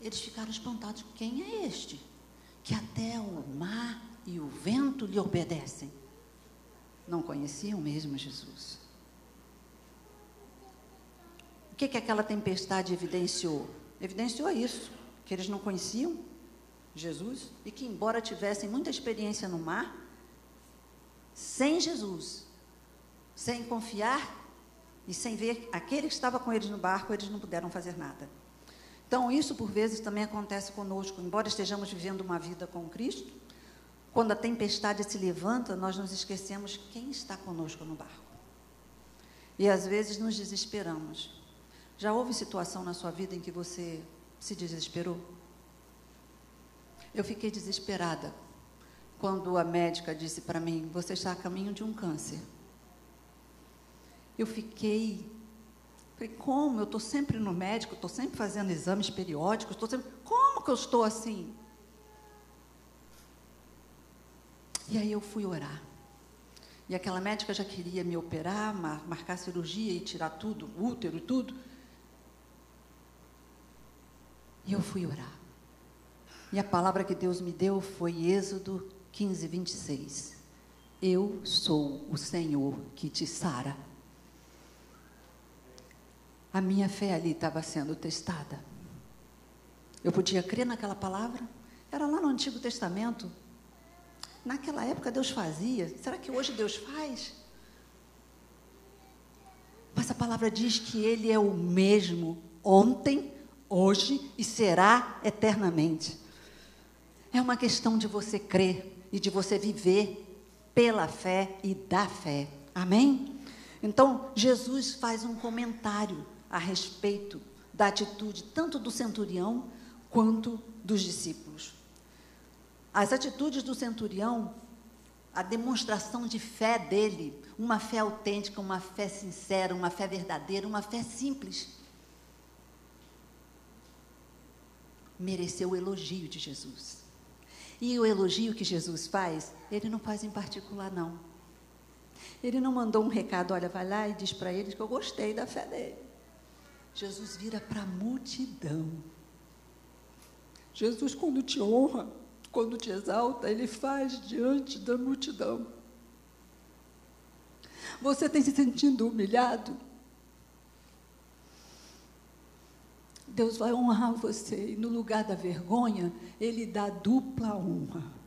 eles ficaram espantados. Quem é este? Que até o mar e o vento lhe obedecem. Não conheciam mesmo Jesus. O que, que aquela tempestade evidenciou? Evidenciou isso, que eles não conheciam Jesus e que, embora tivessem muita experiência no mar, sem Jesus, sem confiar e sem ver aquele que estava com eles no barco, eles não puderam fazer nada. Então, isso por vezes também acontece conosco, embora estejamos vivendo uma vida com Cristo, quando a tempestade se levanta, nós nos esquecemos quem está conosco no barco. E às vezes nos desesperamos. Já houve situação na sua vida em que você se desesperou? Eu fiquei desesperada quando a médica disse para mim: Você está a caminho de um câncer. Eu fiquei Falei, como? Eu estou sempre no médico, estou sempre fazendo exames periódicos, estou sempre. Como que eu estou assim? E aí eu fui orar. E aquela médica já queria me operar, marcar cirurgia e tirar tudo, útero e tudo. E eu fui orar. E a palavra que Deus me deu foi Êxodo 15, 26. Eu sou o Senhor que te sara. A minha fé ali estava sendo testada. Eu podia crer naquela palavra? Era lá no Antigo Testamento. Naquela época Deus fazia. Será que hoje Deus faz? Mas a palavra diz que Ele é o mesmo ontem, hoje e será eternamente. É uma questão de você crer e de você viver pela fé e da fé. Amém? Então, Jesus faz um comentário a respeito da atitude tanto do centurião quanto dos discípulos. As atitudes do centurião, a demonstração de fé dele, uma fé autêntica, uma fé sincera, uma fé verdadeira, uma fé simples, mereceu o elogio de Jesus. E o elogio que Jesus faz, ele não faz em particular, não. Ele não mandou um recado, olha, vai lá e diz para eles que eu gostei da fé dele. Jesus vira para a multidão. Jesus, quando te honra, quando te exalta, ele faz diante da multidão. Você tem se sentindo humilhado? Deus vai honrar você e no lugar da vergonha, Ele dá dupla honra.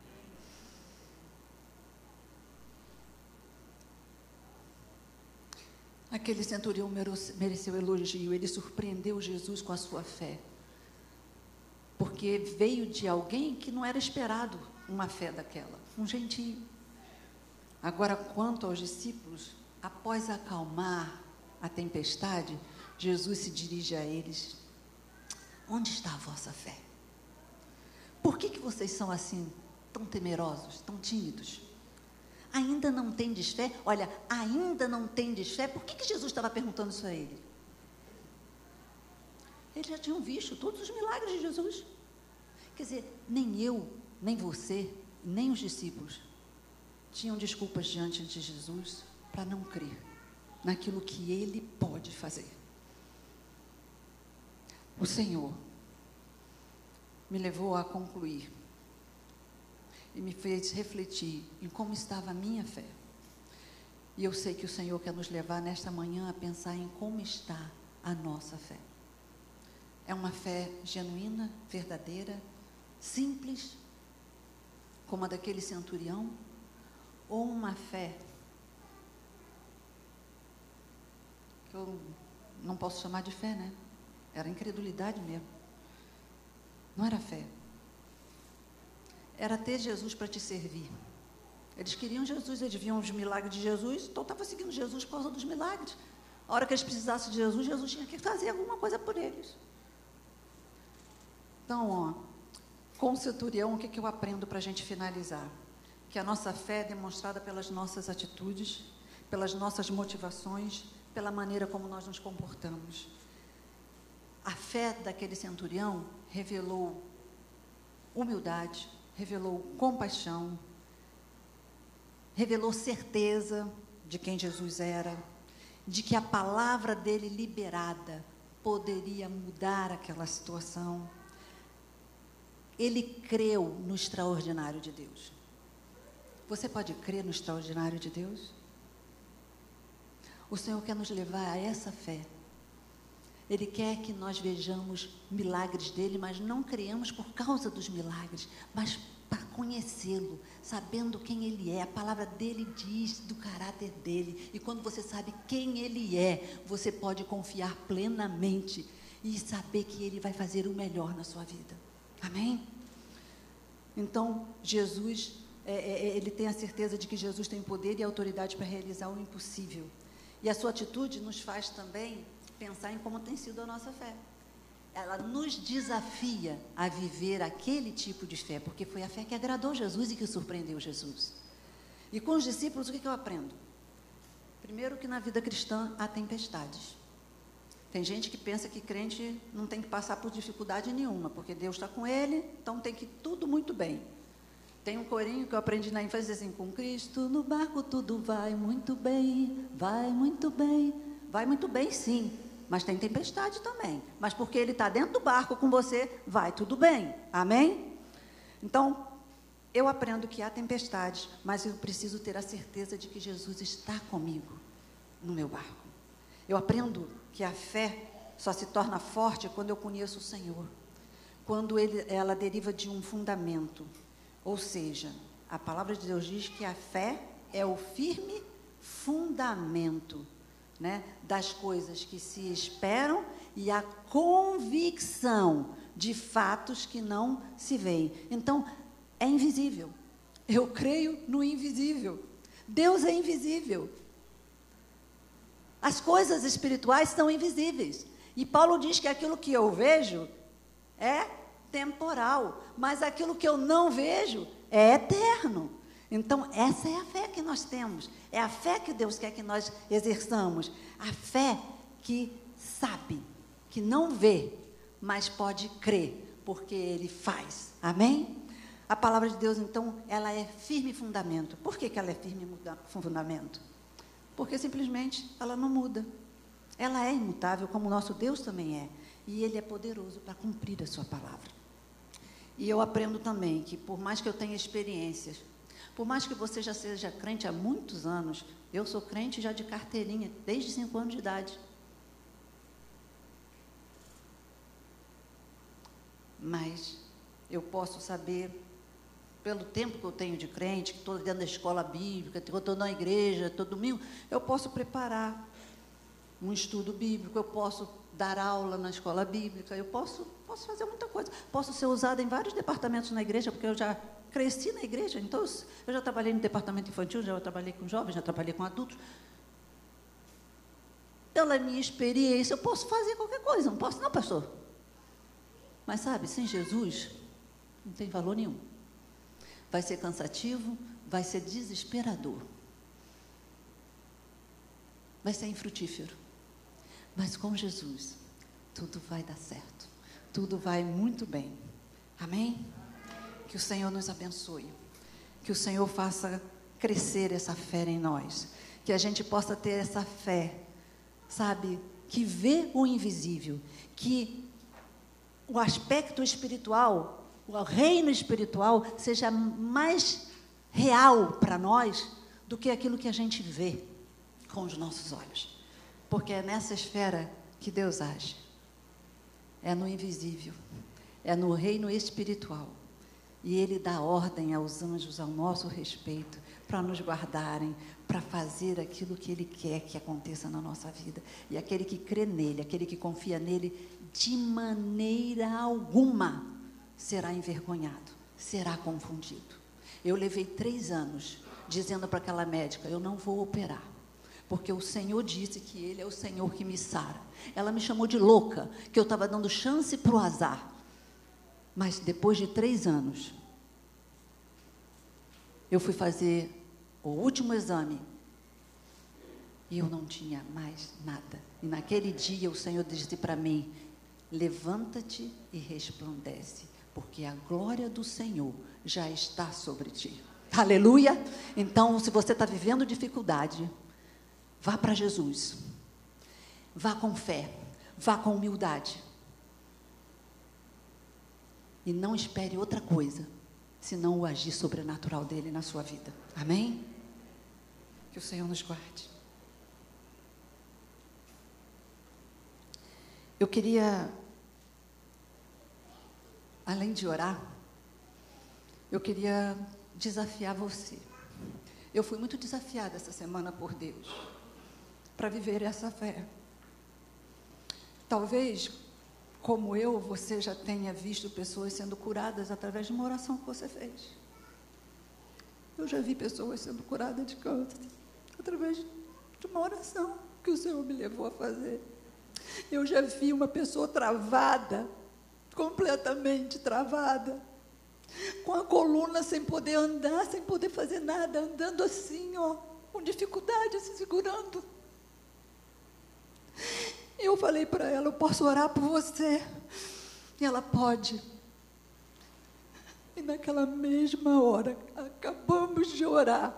Aquele centurião mereceu elogio, ele surpreendeu Jesus com a sua fé. Porque veio de alguém que não era esperado uma fé daquela, um gentio. Agora, quanto aos discípulos, após acalmar a tempestade, Jesus se dirige a eles Onde está a vossa fé? Por que, que vocês são assim, tão temerosos, tão tímidos? Ainda não tendes fé? Olha, ainda não tendes fé? Por que, que Jesus estava perguntando isso a ele? Eles já tinham visto todos os milagres de Jesus. Quer dizer, nem eu, nem você, nem os discípulos tinham desculpas diante de Jesus para não crer naquilo que ele pode fazer o Senhor me levou a concluir e me fez refletir em como estava a minha fé. E eu sei que o Senhor quer nos levar nesta manhã a pensar em como está a nossa fé. É uma fé genuína, verdadeira, simples, como a daquele centurião, ou uma fé que eu não posso chamar de fé, né? Era incredulidade mesmo. Não era fé. Era ter Jesus para te servir. Eles queriam Jesus, eles viam os milagres de Jesus, então estava seguindo Jesus por causa dos milagres. A hora que eles precisassem de Jesus, Jesus tinha que fazer alguma coisa por eles. Então, ó, com o centurião, o que, que eu aprendo para a gente finalizar? Que a nossa fé é demonstrada pelas nossas atitudes, pelas nossas motivações, pela maneira como nós nos comportamos. A fé daquele centurião revelou humildade, revelou compaixão, revelou certeza de quem Jesus era, de que a palavra dele liberada poderia mudar aquela situação. Ele creu no extraordinário de Deus. Você pode crer no extraordinário de Deus? O Senhor quer nos levar a essa fé ele quer que nós vejamos milagres dele, mas não criamos por causa dos milagres, mas para conhecê-lo, sabendo quem ele é. A palavra dele diz do caráter dele. E quando você sabe quem ele é, você pode confiar plenamente e saber que ele vai fazer o melhor na sua vida. Amém? Então, Jesus, é, é, é ele tem a certeza de que Jesus tem poder e autoridade para realizar o impossível. E a sua atitude nos faz também pensar em como tem sido a nossa fé. Ela nos desafia a viver aquele tipo de fé, porque foi a fé que agradou Jesus e que surpreendeu Jesus. E com os discípulos, o que, eu aprendo? Primeiro, que na vida cristã há tempestades. Tem gente que pensa que crente não tem que passar por dificuldade nenhuma, porque Deus está com ele, então tem que tudo muito bem. Tem um corinho que eu aprendi na infância assim, com Cristo no barco tudo vai muito bem, vai muito bem, vai muito bem sim, mas tem tempestade também. Mas porque ele está dentro do barco com você, vai tudo bem. Amém? Então, eu aprendo que há tempestades, mas eu preciso ter a certeza de que Jesus está comigo no meu barco. Eu aprendo que a fé só se torna forte quando eu conheço o Senhor, quando ele, ela deriva de um fundamento. Ou seja, a palavra de Deus diz que a fé é o firme fundamento né, das coisas que se esperam e a convicção de fatos que não se veem. Então, é invisível. Eu creio no invisível. Deus é invisível. As coisas espirituais são invisíveis. E Paulo diz que aquilo que eu vejo é temporal, mas aquilo que eu não vejo é eterno. Então, essa é a fé que nós temos. É a fé que Deus quer que nós exerçamos. A fé que sabe, que não vê, mas pode crer, porque Ele faz. Amém? A palavra de Deus, então, ela é firme fundamento. Por que, que ela é firme fundamento? Porque simplesmente ela não muda. Ela é imutável, como o nosso Deus também é. E Ele é poderoso para cumprir a Sua palavra. E eu aprendo também que, por mais que eu tenha experiências, por mais que você já seja crente há muitos anos, eu sou crente já de carteirinha, desde cinco anos de idade. Mas eu posso saber pelo tempo que eu tenho de crente, que estou dentro da escola bíblica, que estou na igreja todo domingo, eu posso preparar um estudo bíblico, eu posso dar aula na escola bíblica, eu posso, posso fazer muita coisa. Posso ser usada em vários departamentos na igreja, porque eu já cresci na igreja, então eu já trabalhei no departamento infantil, já trabalhei com jovens, já trabalhei com adultos. Pela minha experiência, eu posso fazer qualquer coisa, não posso não, pastor? Mas sabe, sem Jesus, não tem valor nenhum vai ser cansativo, vai ser desesperador. Vai ser infrutífero. Mas com Jesus, tudo vai dar certo. Tudo vai muito bem. Amém? Que o Senhor nos abençoe. Que o Senhor faça crescer essa fé em nós. Que a gente possa ter essa fé, sabe, que vê o invisível, que o aspecto espiritual o reino espiritual seja mais real para nós do que aquilo que a gente vê com os nossos olhos. Porque é nessa esfera que Deus age. É no invisível, é no reino espiritual. E Ele dá ordem aos anjos ao nosso respeito para nos guardarem, para fazer aquilo que Ele quer que aconteça na nossa vida. E aquele que crê nele, aquele que confia nele, de maneira alguma será envergonhado, será confundido. Eu levei três anos dizendo para aquela médica: eu não vou operar, porque o Senhor disse que Ele é o Senhor que me sara. Ela me chamou de louca, que eu estava dando chance para o azar. Mas depois de três anos, eu fui fazer o último exame e eu não tinha mais nada. E naquele dia o Senhor disse para mim: levanta-te e resplandece porque a glória do Senhor já está sobre ti. Aleluia! Então, se você está vivendo dificuldade, vá para Jesus. Vá com fé, vá com humildade. E não espere outra coisa, senão o agir sobrenatural dele na sua vida. Amém? Que o Senhor nos guarde. Eu queria além de orar, eu queria desafiar você. Eu fui muito desafiada essa semana por Deus para viver essa fé. Talvez, como eu, você já tenha visto pessoas sendo curadas através de uma oração que você fez. Eu já vi pessoas sendo curadas de câncer através de uma oração que o Senhor me levou a fazer. Eu já vi uma pessoa travada completamente travada, com a coluna sem poder andar, sem poder fazer nada, andando assim, ó, com dificuldade, se segurando. Eu falei para ela: Eu posso orar por você? E ela pode. E naquela mesma hora, acabamos de orar.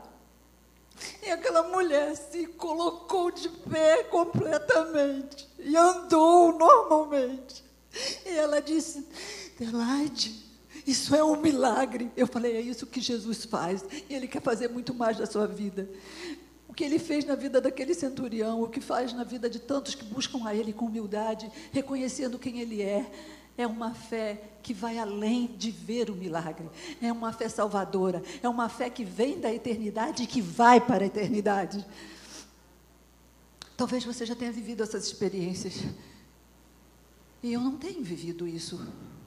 E aquela mulher se colocou de pé completamente e andou normalmente. E ela disse: Adelaide, isso é um milagre. Eu falei: é isso que Jesus faz. E Ele quer fazer muito mais da sua vida. Que Ele fez na vida daquele centurião, o que faz na vida de tantos que buscam a Ele com humildade, reconhecendo quem Ele é. É uma fé que vai além de ver o milagre. É uma fé salvadora. É uma fé que vem da eternidade e que vai para a eternidade. Talvez você já tenha vivido essas experiências. E eu não tenho vivido isso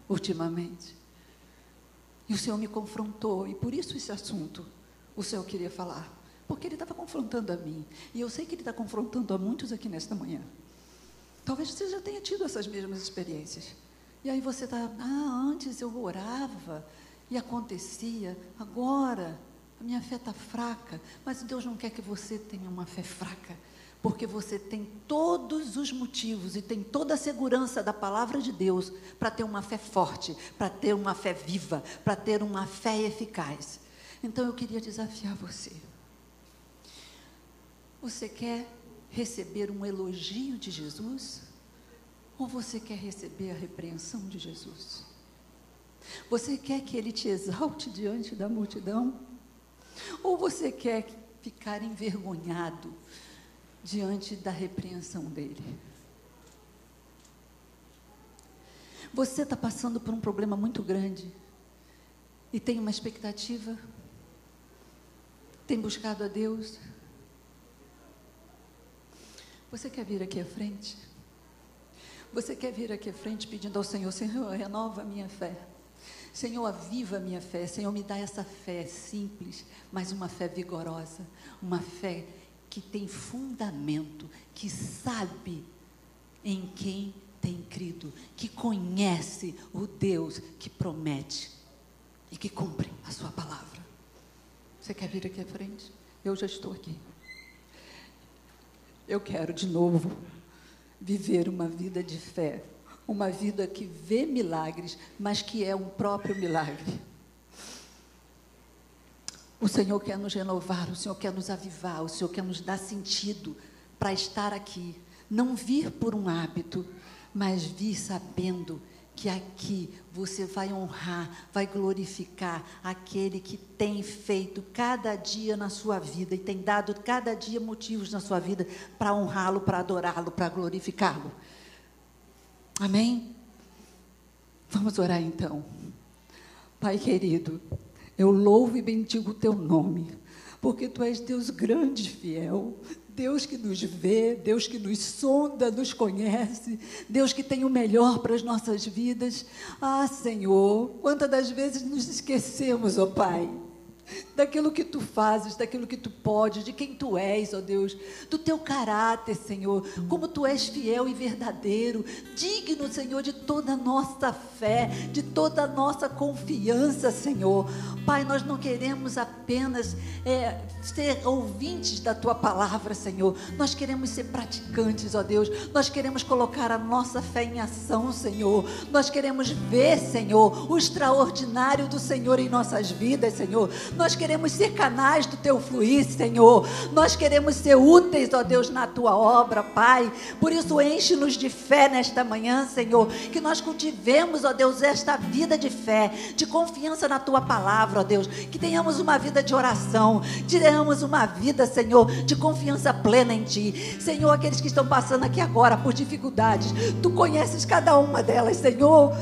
ultimamente. E o Senhor me confrontou, e por isso esse assunto o Senhor queria falar. Porque Ele estava confrontando a mim. E eu sei que Ele está confrontando a muitos aqui nesta manhã. Talvez você já tenha tido essas mesmas experiências. E aí você está, ah, antes eu orava e acontecia, agora a minha fé está fraca. Mas Deus não quer que você tenha uma fé fraca porque você tem todos os motivos e tem toda a segurança da palavra de Deus para ter uma fé forte, para ter uma fé viva, para ter uma fé eficaz. Então eu queria desafiar você. Você quer receber um elogio de Jesus? Ou você quer receber a repreensão de Jesus? Você quer que ele te exalte diante da multidão? Ou você quer ficar envergonhado? diante da repreensão dele. Você está passando por um problema muito grande e tem uma expectativa, tem buscado a Deus. Você quer vir aqui à frente? Você quer vir aqui à frente pedindo ao Senhor: Senhor, renova a minha fé. Senhor, aviva a minha fé. Senhor, me dá essa fé simples, mas uma fé vigorosa, uma fé que tem fundamento, que sabe em quem tem crido, que conhece o Deus que promete e que cumpre a sua palavra. Você quer vir aqui à frente? Eu já estou aqui. Eu quero de novo viver uma vida de fé, uma vida que vê milagres, mas que é um próprio milagre. O Senhor quer nos renovar, o Senhor quer nos avivar, o Senhor quer nos dar sentido para estar aqui. Não vir por um hábito, mas vir sabendo que aqui você vai honrar, vai glorificar aquele que tem feito cada dia na sua vida e tem dado cada dia motivos na sua vida para honrá-lo, para adorá-lo, para glorificá-lo. Amém? Vamos orar então. Pai querido, eu louvo e bendigo o teu nome, porque tu és Deus grande e fiel, Deus que nos vê, Deus que nos sonda, nos conhece, Deus que tem o melhor para as nossas vidas. Ah, Senhor, quantas das vezes nos esquecemos, ó oh Pai daquilo que tu fazes, daquilo que tu podes, de quem tu és, ó Deus, do teu caráter, Senhor, como tu és fiel e verdadeiro, digno, Senhor, de toda a nossa fé, de toda a nossa confiança, Senhor. Pai, nós não queremos apenas é, ser ouvintes da tua palavra, Senhor, nós queremos ser praticantes, ó Deus, nós queremos colocar a nossa fé em ação, Senhor, nós queremos ver, Senhor, o extraordinário do Senhor em nossas vidas, Senhor. Nós queremos ser canais do teu fluir, Senhor. Nós queremos ser úteis, ó Deus, na tua obra, Pai. Por isso, enche-nos de fé nesta manhã, Senhor. Que nós cultivemos, ó Deus, esta vida de fé, de confiança na tua palavra, ó Deus. Que tenhamos uma vida de oração, tenhamos uma vida, Senhor, de confiança plena em Ti. Senhor, aqueles que estão passando aqui agora por dificuldades, Tu conheces cada uma delas, Senhor.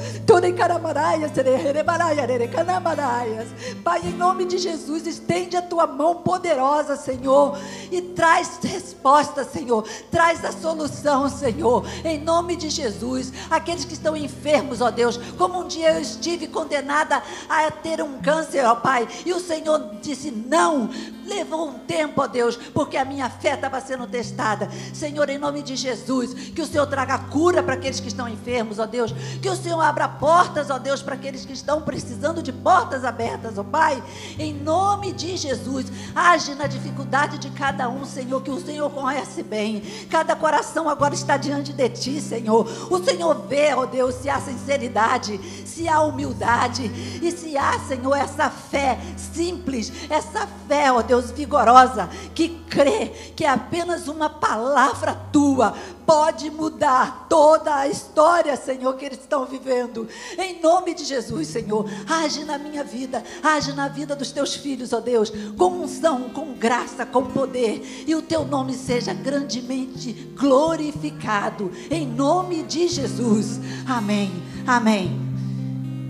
Pai, em nome de Jesus, estende a tua mão poderosa, Senhor, e traz resposta, Senhor, traz a solução, Senhor, em nome de Jesus. Aqueles que estão enfermos, ó Deus, como um dia eu estive condenada a ter um câncer, ó Pai, e o Senhor disse: não, levou um tempo, ó Deus, porque a minha fé estava sendo testada. Senhor, em nome de Jesus, que o Senhor traga cura para aqueles que estão enfermos, ó Deus, que o Senhor abra portas, ó Deus, para aqueles que estão precisando de portas abertas, ó Pai, em nome de Jesus. Age na dificuldade de cada um, Senhor, que o Senhor conhece bem. Cada coração agora está diante de Ti, Senhor. O Senhor vê, ó Deus, se há sinceridade, se há humildade e se há, Senhor, essa fé simples, essa fé, ó Deus, vigorosa, que crê que é apenas uma palavra tua pode mudar toda a história, Senhor, que eles estão vivendo. Em nome de Jesus, Senhor, age na minha vida, age na vida dos teus filhos, ó Deus, com unção, com graça, com poder, e o teu nome seja grandemente glorificado. Em nome de Jesus. Amém. Amém.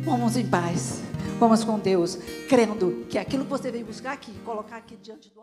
Vamos em paz. Vamos com Deus, crendo que aquilo que você veio buscar aqui, colocar aqui diante do